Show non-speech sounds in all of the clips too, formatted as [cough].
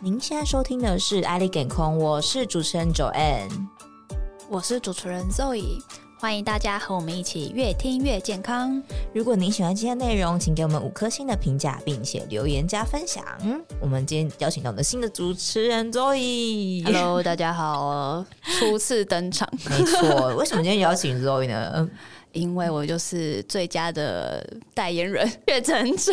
您现在收听的是《爱丽健康》，我是主持人 Joanne，我是主持人 Zoe，欢迎大家和我们一起越听越健康。如果您喜欢今天内容，请给我们五颗星的评价，并且留言加分享。我们今天邀请到我们的新的主持人 Zoe，Hello，大家好，初次登场。没错，为什么今天邀请 Zoe 呢？因为我就是最佳的代言人，[laughs] 确诊者。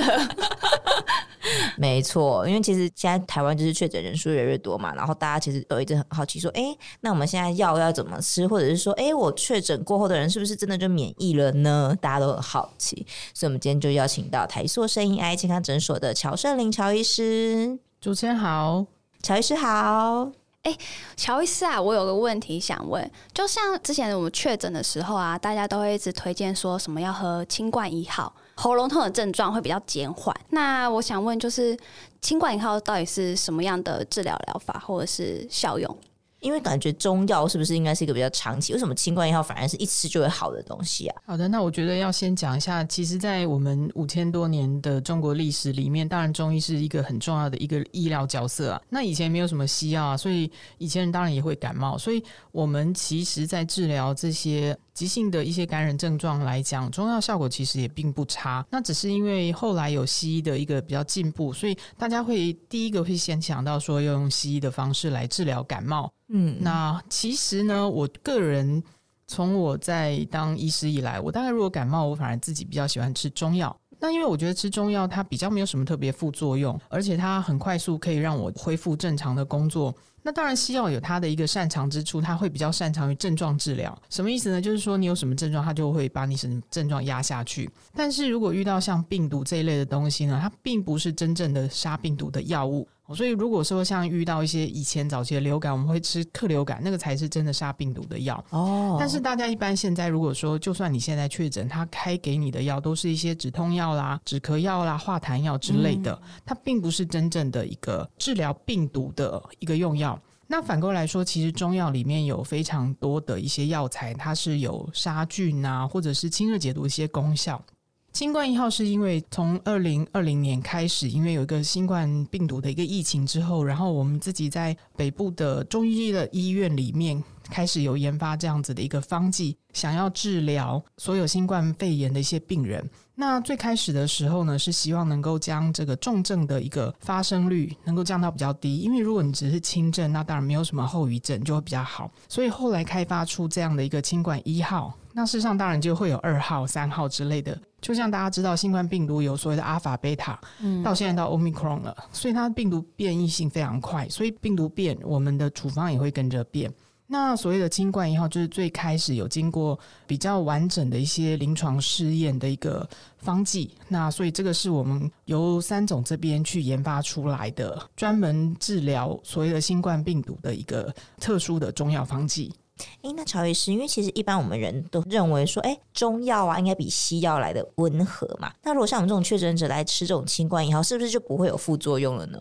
没错，因为其实现在台湾就是确诊人数越来越多嘛，然后大家其实都一直很好奇说，哎，那我们现在药要怎么吃，或者是说，哎，我确诊过后的人是不是真的就免疫了呢？大家都很好奇，所以我们今天就邀请到台塑声音 AI 健康诊所的乔圣林乔医师。主持人好，乔医师好。哎，乔医师啊，我有个问题想问，就像之前我们确诊的时候啊，大家都会一直推荐说什么要喝清冠一号，喉咙痛的症状会比较减缓。那我想问，就是清冠一号到底是什么样的治疗疗法或者是效用？因为感觉中药是不是应该是一个比较长期？为什么清冠一号反而是一吃就会好的东西啊？好的，那我觉得要先讲一下，其实，在我们五千多年的中国历史里面，当然中医是一个很重要的一个医疗角色啊。那以前没有什么西药啊，所以以前人当然也会感冒，所以我们其实在治疗这些。急性的一些感染症状来讲，中药效果其实也并不差。那只是因为后来有西医的一个比较进步，所以大家会第一个会先想到说要用西医的方式来治疗感冒。嗯，那其实呢，我个人从我在当医师以来，我大概如果感冒，我反而自己比较喜欢吃中药。那因为我觉得吃中药它比较没有什么特别副作用，而且它很快速可以让我恢复正常的工作。那当然，西药有它的一个擅长之处，它会比较擅长于症状治疗。什么意思呢？就是说你有什么症状，它就会把你什么症状压下去。但是如果遇到像病毒这一类的东西呢，它并不是真正的杀病毒的药物。所以如果说像遇到一些以前早期的流感，我们会吃克流感，那个才是真的杀病毒的药。哦。但是大家一般现在如果说，就算你现在确诊，他开给你的药都是一些止痛药啦、止咳药啦、化痰药之类的，它并不是真正的一个治疗病毒的一个用药。那反过来说，其实中药里面有非常多的一些药材，它是有杀菌啊，或者是清热解毒一些功效。新冠一号是因为从二零二零年开始，因为有一个新冠病毒的一个疫情之后，然后我们自己在北部的中医的医院里面开始有研发这样子的一个方剂，想要治疗所有新冠肺炎的一些病人。那最开始的时候呢，是希望能够将这个重症的一个发生率能够降到比较低，因为如果你只是轻症，那当然没有什么后遗症，就会比较好。所以后来开发出这样的一个清冠一号，那事实上当然就会有二号、三号之类的。就像大家知道，新冠病毒有所谓的阿尔法、贝塔，嗯，到现在到 Omicron 了，所以它病毒变异性非常快，所以病毒变，我们的处方也会跟着变。那所谓的新冠一号，就是最开始有经过比较完整的一些临床试验的一个方剂。那所以这个是我们由三总这边去研发出来的，专门治疗所谓的新冠病毒的一个特殊的中药方剂。诶，那乔医师，因为其实一般我们人都认为说，诶，中药啊应该比西药来的温和嘛。那如果像我们这种确诊者来吃这种清冠以后，是不是就不会有副作用了呢？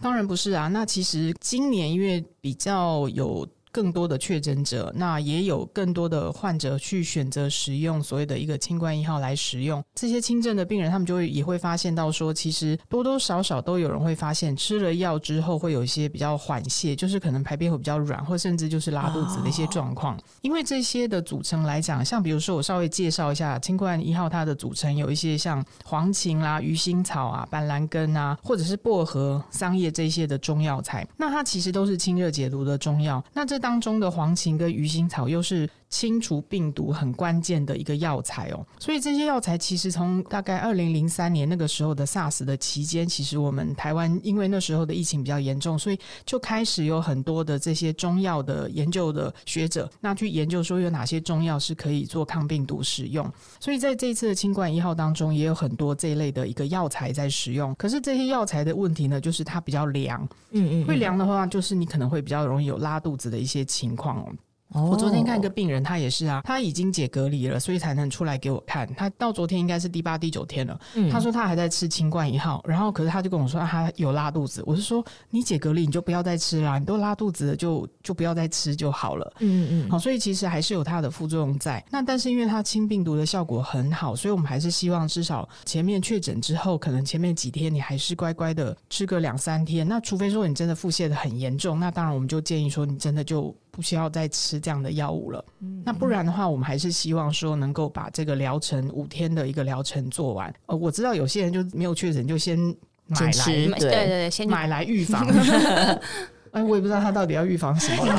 当然不是啊。那其实今年因为比较有。更多的确诊者，那也有更多的患者去选择使用所谓的一个清冠一号来使用。这些轻症的病人，他们就会也会发现到说，其实多多少少都有人会发现，吃了药之后会有一些比较缓泻，就是可能排便会比较软，或甚至就是拉肚子的一些状况。因为这些的组成来讲，像比如说我稍微介绍一下清冠一号，它的组成有一些像黄芩啦、鱼腥草啊、板蓝根啊，或者是薄荷、桑叶这些的中药材，那它其实都是清热解毒的中药。那这当中的黄芩跟鱼腥草又是清除病毒很关键的一个药材哦，所以这些药材其实从大概二零零三年那个时候的 SARS 的期间，其实我们台湾因为那时候的疫情比较严重，所以就开始有很多的这些中药的研究的学者，那去研究说有哪些中药是可以做抗病毒使用。所以在这一次的清冠一号当中，也有很多这一类的一个药材在使用。可是这些药材的问题呢，就是它比较凉，嗯，嗯嗯，会凉的话，就是你可能会比较容易有拉肚子的一些情况哦。哦、我昨天看一个病人，他也是啊，他已经解隔离了，所以才能出来给我看。他到昨天应该是第八、第九天了。嗯、他说他还在吃清冠一号，然后可是他就跟我说他有拉肚子。我是说你解隔离你就不要再吃啦，你都拉肚子了就就不要再吃就好了。嗯嗯，好，所以其实还是有它的副作用在。那但是因为它清病毒的效果很好，所以我们还是希望至少前面确诊之后，可能前面几天你还是乖乖的吃个两三天。那除非说你真的腹泻的很严重，那当然我们就建议说你真的就。不需要再吃这样的药物了。嗯，那不然的话，我们还是希望说能够把这个疗程五天的一个疗程做完。呃，我知道有些人就没有确诊，就先买来，对对对，先买来预防。[laughs] [laughs] 哎，我也不知道他到底要预防什么了。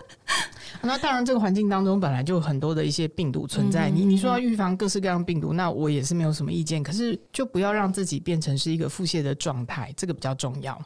[laughs] 那当然，这个环境当中本来就有很多的一些病毒存在。你你说要预防各式各样病毒，那我也是没有什么意见。可是就不要让自己变成是一个腹泻的状态，这个比较重要。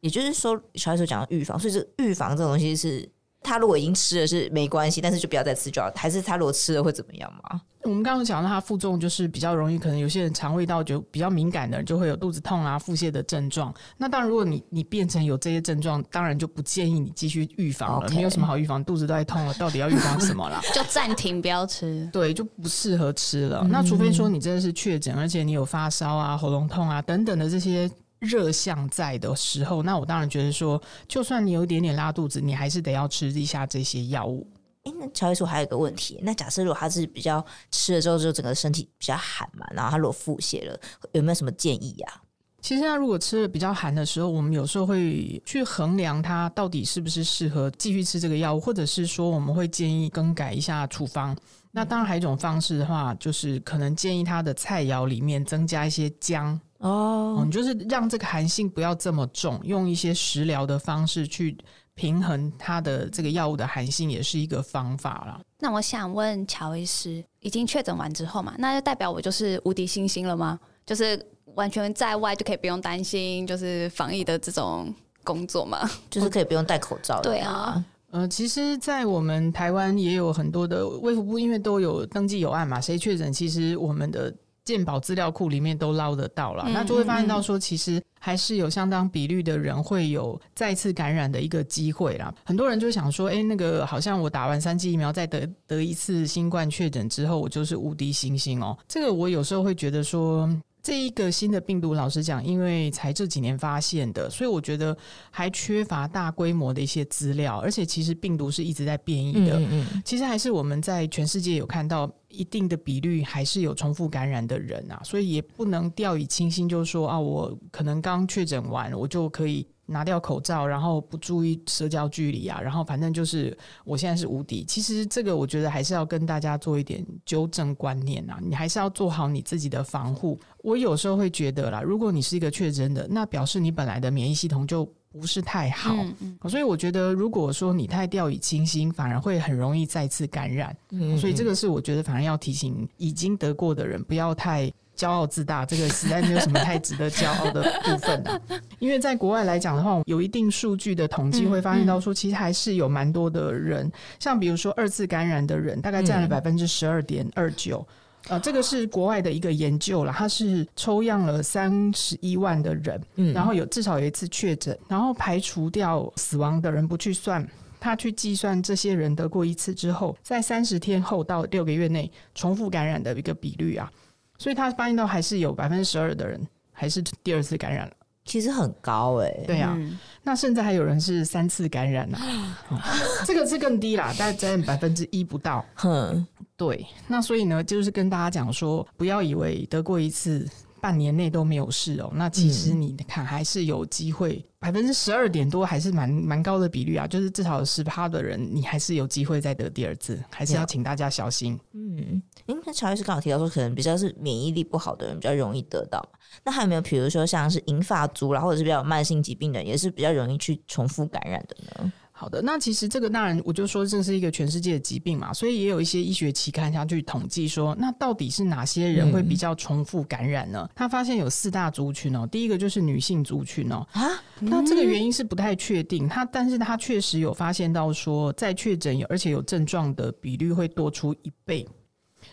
也就是说，小艾所讲的预防，所以这预防这种东西是。他如果已经吃了是没关系，但是就不要再吃就好。还是他如果吃了会怎么样吗？我们刚刚讲到他负重就是比较容易，可能有些人肠胃道就比较敏感的人就会有肚子痛啊、腹泻的症状。那当然，如果你你变成有这些症状，当然就不建议你继续预防了。没有什么好预防，肚子都在痛了，到底要预防什么啦？[laughs] 就暂停，不要吃。对，就不适合吃了。嗯、那除非说你真的是确诊，而且你有发烧啊、喉咙痛啊等等的这些。热象在的时候，那我当然觉得说，就算你有一点点拉肚子，你还是得要吃一下这些药物。诶，那乔医师还有一个问题，那假设如果他是比较吃了之后就整个身体比较寒嘛，然后他如果腹泻了，有没有什么建议呀？其实他如果吃了比较寒的时候，我们有时候会去衡量他到底是不是适合继续吃这个药物，或者是说我们会建议更改一下处方。那当然还有一种方式的话，就是可能建议他的菜肴里面增加一些姜。哦，你就是让这个寒性不要这么重，用一些食疗的方式去平衡它的这个药物的寒性，也是一个方法啦。那我想问乔医师，已经确诊完之后嘛，那就代表我就是无敌星星了吗？就是完全在外就可以不用担心，就是防疫的这种工作嘛，就是可以不用戴口罩。对啊，呃，其实，在我们台湾也有很多的卫福部，因为都有登记有案嘛，谁确诊，其实我们的。健保资料库里面都捞得到了，嗯、那就会发现到说，其实还是有相当比率的人会有再次感染的一个机会啦。很多人就想说，哎、欸，那个好像我打完三剂疫苗再得得一次新冠确诊之后，我就是无敌星星哦。这个我有时候会觉得说。这一个新的病毒，老实讲，因为才这几年发现的，所以我觉得还缺乏大规模的一些资料，而且其实病毒是一直在变异的。嗯嗯，其实还是我们在全世界有看到一定的比率，还是有重复感染的人啊，所以也不能掉以轻心，就是说啊，我可能刚确诊完，我就可以。拿掉口罩，然后不注意社交距离啊，然后反正就是我现在是无敌。其实这个我觉得还是要跟大家做一点纠正观念啊，你还是要做好你自己的防护。我有时候会觉得啦，如果你是一个确诊的，那表示你本来的免疫系统就不是太好，嗯嗯，所以我觉得如果说你太掉以轻心，反而会很容易再次感染。所以这个是我觉得反而要提醒已经得过的人，不要太。骄傲自大，这个实在没有什么太值得骄傲的部分啊。因为在国外来讲的话，有一定数据的统计会发现到说，其实还是有蛮多的人，像比如说二次感染的人，大概占了百分之十二点二九。呃，这个是国外的一个研究了，它是抽样了三十一万的人，然后有至少有一次确诊，然后排除掉死亡的人不去算，他去计算这些人得过一次之后，在三十天后到六个月内重复感染的一个比率啊。所以他发现到还是有百分之十二的人还是第二次感染了，其实很高哎、欸。对啊，嗯、那甚至还有人是三次感染了、嗯，[laughs] 这个是更低啦，大概占百分之一不到。哼，对。那所以呢，就是跟大家讲说，不要以为得过一次。半年内都没有事哦，那其实你看还是有机会，百分之十二点多还是蛮蛮高的比率啊，就是至少有十趴的人，你还是有机会再得第二次，还是要请大家小心。嗯，因为乔医师刚好提到说，可能比较是免疫力不好的人比较容易得到，那还有没有比如说像是银发族啦，或者是比较有慢性疾病的人，也是比较容易去重复感染的呢？好的，那其实这个当然，我就说这是一个全世界的疾病嘛，所以也有一些医学期刊想去统计说，那到底是哪些人会比较重复感染呢？嗯、他发现有四大族群哦，第一个就是女性族群哦，啊，那这个原因是不太确定，他但是他确实有发现到说，在确诊有而且有症状的比率会多出一倍。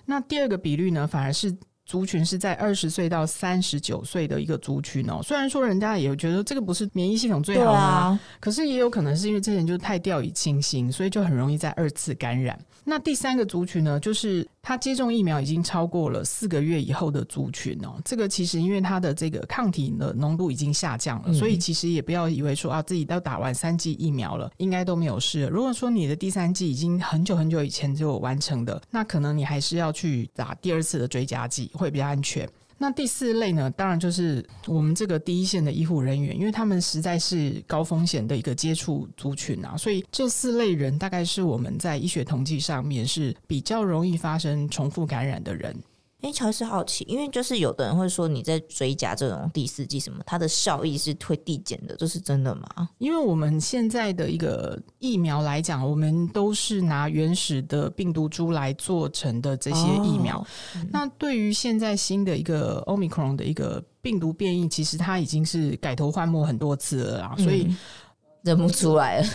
那第二个比率呢，反而是族群是在二十岁到三十九岁的一个族群哦。虽然说人家也觉得这个不是免疫系统最好吗，啊，可是也有可能是因为这些人就太掉以轻心，所以就很容易在二次感染。那第三个族群呢，就是他接种疫苗已经超过了四个月以后的族群哦。这个其实因为他的这个抗体的浓度已经下降了，所以其实也不要以为说啊自己都打完三剂疫苗了，应该都没有事。如果说你的第三剂已经很久很久以前就完成的，那可能你还是要去打第二次的追加剂，会比较安全。那第四类呢，当然就是我们这个第一线的医护人员，因为他们实在是高风险的一个接触族群啊，所以这四类人大概是我们在医学统计上面是比较容易发生重复感染的人。哎，乔医师好奇，因为就是有的人会说你在追加这种第四季什么，它的效益是会递减的，这是真的吗？因为我们现在的一个疫苗来讲，我们都是拿原始的病毒株来做成的这些疫苗。哦嗯、那对于现在新的一个 Omicron 的一个病毒变异，其实它已经是改头换面很多次了啊，所以。嗯认不出来了，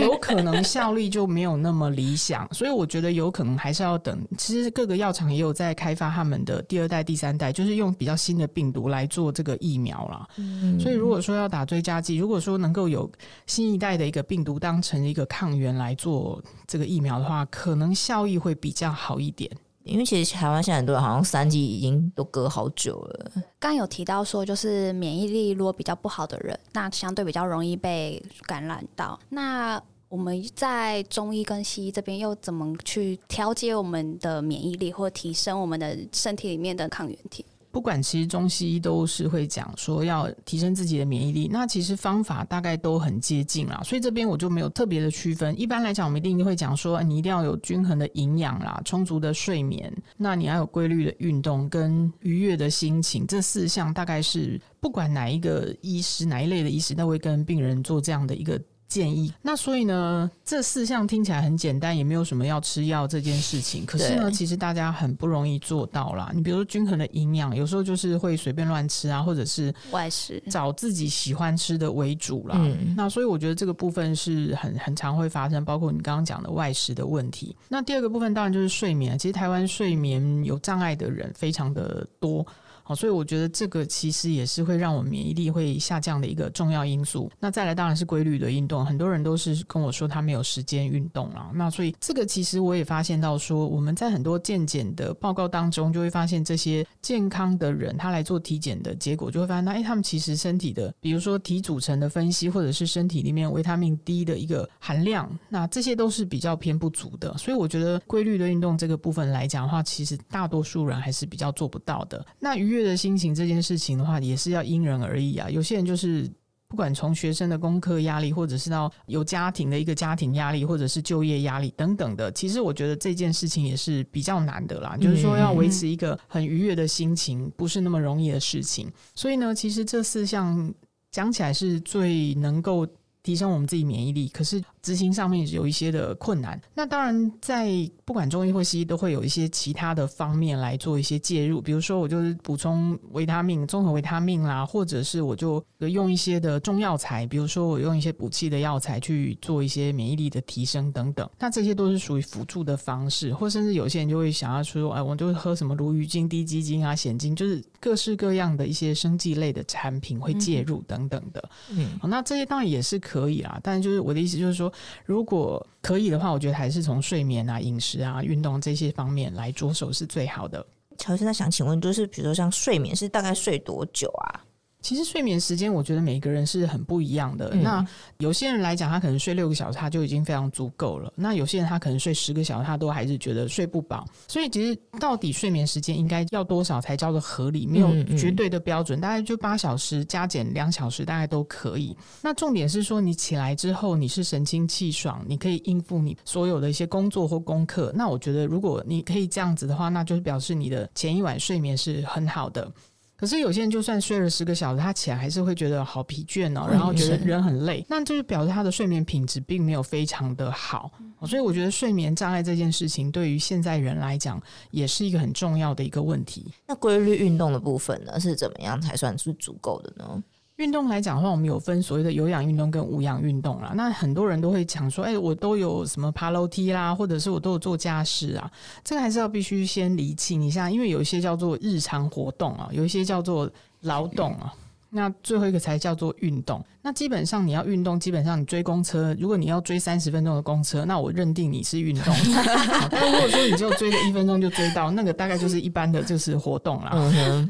有可能效力就没有那么理想，[laughs] 所以我觉得有可能还是要等。其实各个药厂也有在开发他们的第二代、第三代，就是用比较新的病毒来做这个疫苗啦。嗯，所以如果说要打追加剂，如果说能够有新一代的一个病毒当成一个抗原来做这个疫苗的话，可能效益会比较好一点。因为其实台湾现在很多人好像三剂已经都隔好久了。刚有提到说，就是免疫力如果比较不好的人，那相对比较容易被感染到。那我们在中医跟西医这边又怎么去调节我们的免疫力，或提升我们的身体里面的抗原体？不管其实中西医都是会讲说要提升自己的免疫力，那其实方法大概都很接近啦，所以这边我就没有特别的区分。一般来讲，我们一定会讲说你一定要有均衡的营养啦，充足的睡眠，那你要有规律的运动跟愉悦的心情，这四项大概是不管哪一个医师哪一类的医师都会跟病人做这样的一个。建议。那所以呢，这四项听起来很简单，也没有什么要吃药这件事情。可是呢，其实大家很不容易做到啦。你比如说均衡的营养，有时候就是会随便乱吃啊，或者是外食，找自己喜欢吃的为主啦。嗯，那所以我觉得这个部分是很很常会发生，包括你刚刚讲的外食的问题。那第二个部分当然就是睡眠。其实台湾睡眠有障碍的人非常的多。好，所以我觉得这个其实也是会让我们免疫力会下降的一个重要因素。那再来当然是规律的运动，很多人都是跟我说他没有时间运动了。那所以这个其实我也发现到说，我们在很多健检的报告当中就会发现，这些健康的人他来做体检的结果就会发现，那哎，他们其实身体的，比如说体组成的分析，或者是身体里面维他命 D 的一个含量，那这些都是比较偏不足的。所以我觉得规律的运动这个部分来讲的话，其实大多数人还是比较做不到的。那愉悦的心情这件事情的话，也是要因人而异啊。有些人就是不管从学生的功课压力，或者是到有家庭的一个家庭压力，或者是就业压力等等的，其实我觉得这件事情也是比较难的啦。就是说要维持一个很愉悦的心情，不是那么容易的事情。所以呢，其实这四项讲起来是最能够提升我们自己免疫力，可是。执行上面有一些的困难，那当然在不管中医或西医都会有一些其他的方面来做一些介入，比如说我就是补充维他命、综合维他命啦，或者是我就用一些的中药材，比如说我用一些补气的药材去做一些免疫力的提升等等。那这些都是属于辅助的方式，或甚至有些人就会想要说，哎，我就喝什么鲈鱼精、滴鸡精啊、蚬精，就是各式各样的一些生计类的产品会介入等等的。嗯，好，那这些当然也是可以啦，但就是我的意思就是说。如果可以的话，我觉得还是从睡眠啊、饮食啊、运动这些方面来着手是最好的。乔医生，想请问，就是比如说像睡眠是大概睡多久啊？其实睡眠时间，我觉得每个人是很不一样的。嗯、那有些人来讲，他可能睡六个小时，他就已经非常足够了。那有些人他可能睡十个小时，他都还是觉得睡不饱。所以其实到底睡眠时间应该要多少才叫做合理？没有绝对的标准，嗯嗯、大概就八小时加减两小时，大概都可以。那重点是说，你起来之后你是神清气爽，你可以应付你所有的一些工作或功课。那我觉得，如果你可以这样子的话，那就是表示你的前一晚睡眠是很好的。可是有些人就算睡了十个小时，他起来还是会觉得好疲倦哦，然后觉得人很累，那就是表示他的睡眠品质并没有非常的好。所以我觉得睡眠障碍这件事情对于现在人来讲也是一个很重要的一个问题。那规律运动的部分呢，是怎么样才算是足够的呢？运动来讲的话，我们有分所谓的有氧运动跟无氧运动啦。那很多人都会讲说，哎、我都有什么爬楼梯啦，或者是我都有做家事啊。这个还是要必须先厘清一下，因为有一些叫做日常活动啊，有一些叫做劳动啊。那最后一个才叫做运动。那基本上你要运动，基本上你追公车，如果你要追三十分钟的公车，那我认定你是运动。[laughs] 但如果说你就追个一分钟就追到，那个大概就是一般的就是活动啦。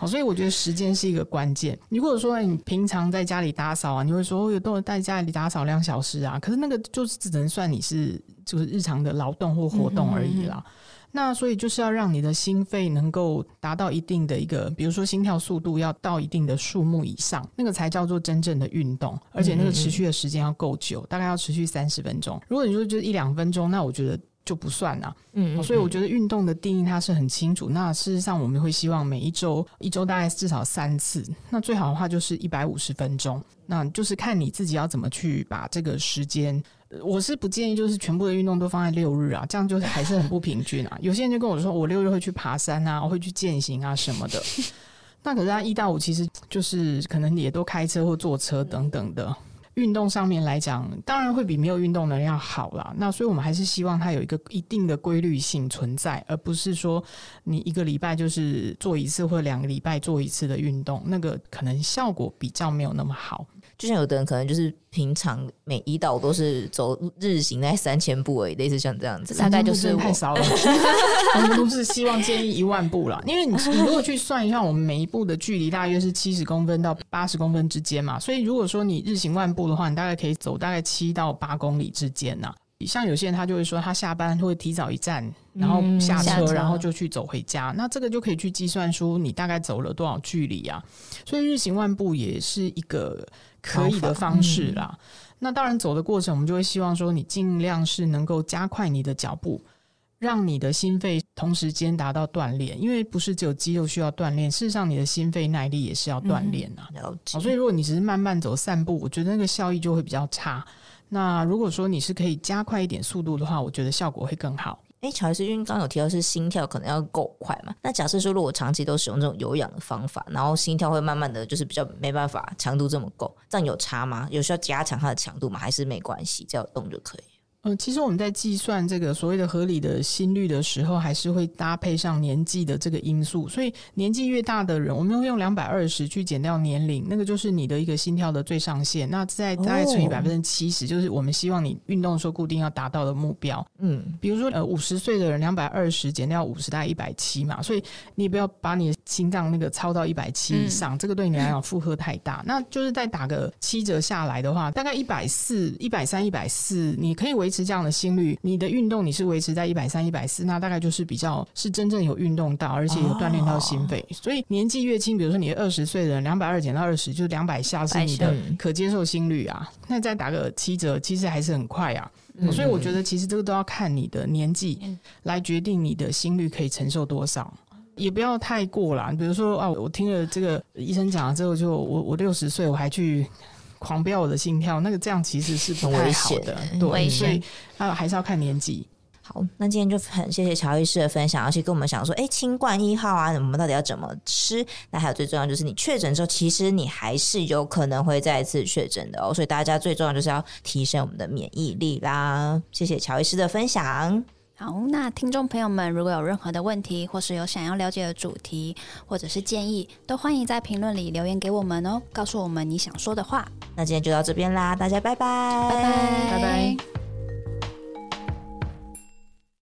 好，所以我觉得时间是一个关键。如果说你平常在家里打扫啊，你会说我有都在家里打扫两小时啊，可是那个就是只能算你是就是日常的劳动或活动而已啦。那所以就是要让你的心肺能够达到一定的一个，比如说心跳速度要到一定的数目以上，那个才叫做真正的运动，而且那个持续的时间要够久，大概要持续三十分钟。如果你说就一两分钟，那我觉得就不算了。嗯，所以我觉得运动的定义它是很清楚。那事实上我们会希望每一周一周大概至少三次，那最好的话就是一百五十分钟，那就是看你自己要怎么去把这个时间。我是不建议，就是全部的运动都放在六日啊，这样就是还是很不平均啊。有些人就跟我说，我六日会去爬山啊，我会去健行啊什么的。那可是他一到五其实就是可能也都开车或坐车等等的。运动上面来讲，当然会比没有运动的人要好啦。那所以我们还是希望它有一个一定的规律性存在，而不是说你一个礼拜就是做一次或两个礼拜做一次的运动，那个可能效果比较没有那么好。就像有的人可能就是平常每一道都是走日行在三千步而已，类似像这样子，大概就是太少了。[laughs] 我们都是希望建议一万步啦，因为你你如果去算一下，我们每一步的距离大约是七十公分到八十公分之间嘛，所以如果说你日行万步的话，你大概可以走大概七到八公里之间呐。像有些人他就会说，他下班会提早一站，然后下车，然后就去走回家。那这个就可以去计算出你大概走了多少距离啊。所以日行万步也是一个可以的方式啦。那当然走的过程，我们就会希望说，你尽量是能够加快你的脚步，让你的心肺同时间达到锻炼。因为不是只有肌肉需要锻炼，事实上你的心肺耐力也是要锻炼啊。好，所以如果你只是慢慢走散步，我觉得那个效益就会比较差。那如果说你是可以加快一点速度的话，我觉得效果会更好。哎，乔医师，因为刚有提到是心跳可能要够快嘛？那假设说如果长期都使用这种有氧的方法，然后心跳会慢慢的就是比较没办法强度这么够，这样有差吗？有需要加强它的强度吗？还是没关系，只要动就可以？呃，其实我们在计算这个所谓的合理的心率的时候，还是会搭配上年纪的这个因素。所以年纪越大的人，我们会用两百二十去减掉年龄，那个就是你的一个心跳的最上限。那再大概乘以百分之七十，就是我们希望你运动的时候固定要达到的目标。嗯，比如说呃五十岁的人，两百二十减掉五十，大概一百七嘛。所以你也不要把你的心脏那个超到一百七以上，嗯，这个对你来讲负荷太大。那就是再打个七折下来的话，大概一百四、一百三、一百四，你可以维。维持这样的心率，你的运动你是维持在一百三、一百四，那大概就是比较是真正有运动到，而且有锻炼到心肺。哦、所以年纪越轻，比如说你二十岁的人，两百二减到二十，就是两百下是你的可接受心率啊。那再打个七折，其实还是很快啊。嗯、所以我觉得其实这个都要看你的年纪来决定你的心率可以承受多少，也不要太过啦。比如说啊，我听了这个医生讲了之后就，就我我六十岁我还去。狂飙我的心跳，那个这样其实是不太好的，对，所以啊还是要看年纪。好，那今天就很谢谢乔医师的分享，而且跟我们讲说，哎，清冠一号啊，我们到底要怎么吃？那还有最重要就是，你确诊之后，其实你还是有可能会再一次确诊的哦。所以大家最重要就是要提升我们的免疫力啦。谢谢乔医师的分享。好，那听众朋友们，如果有任何的问题，或是有想要了解的主题，或者是建议，都欢迎在评论里留言给我们哦，告诉我们你想说的话。那今天就到这边啦，大家拜拜，拜拜，拜拜。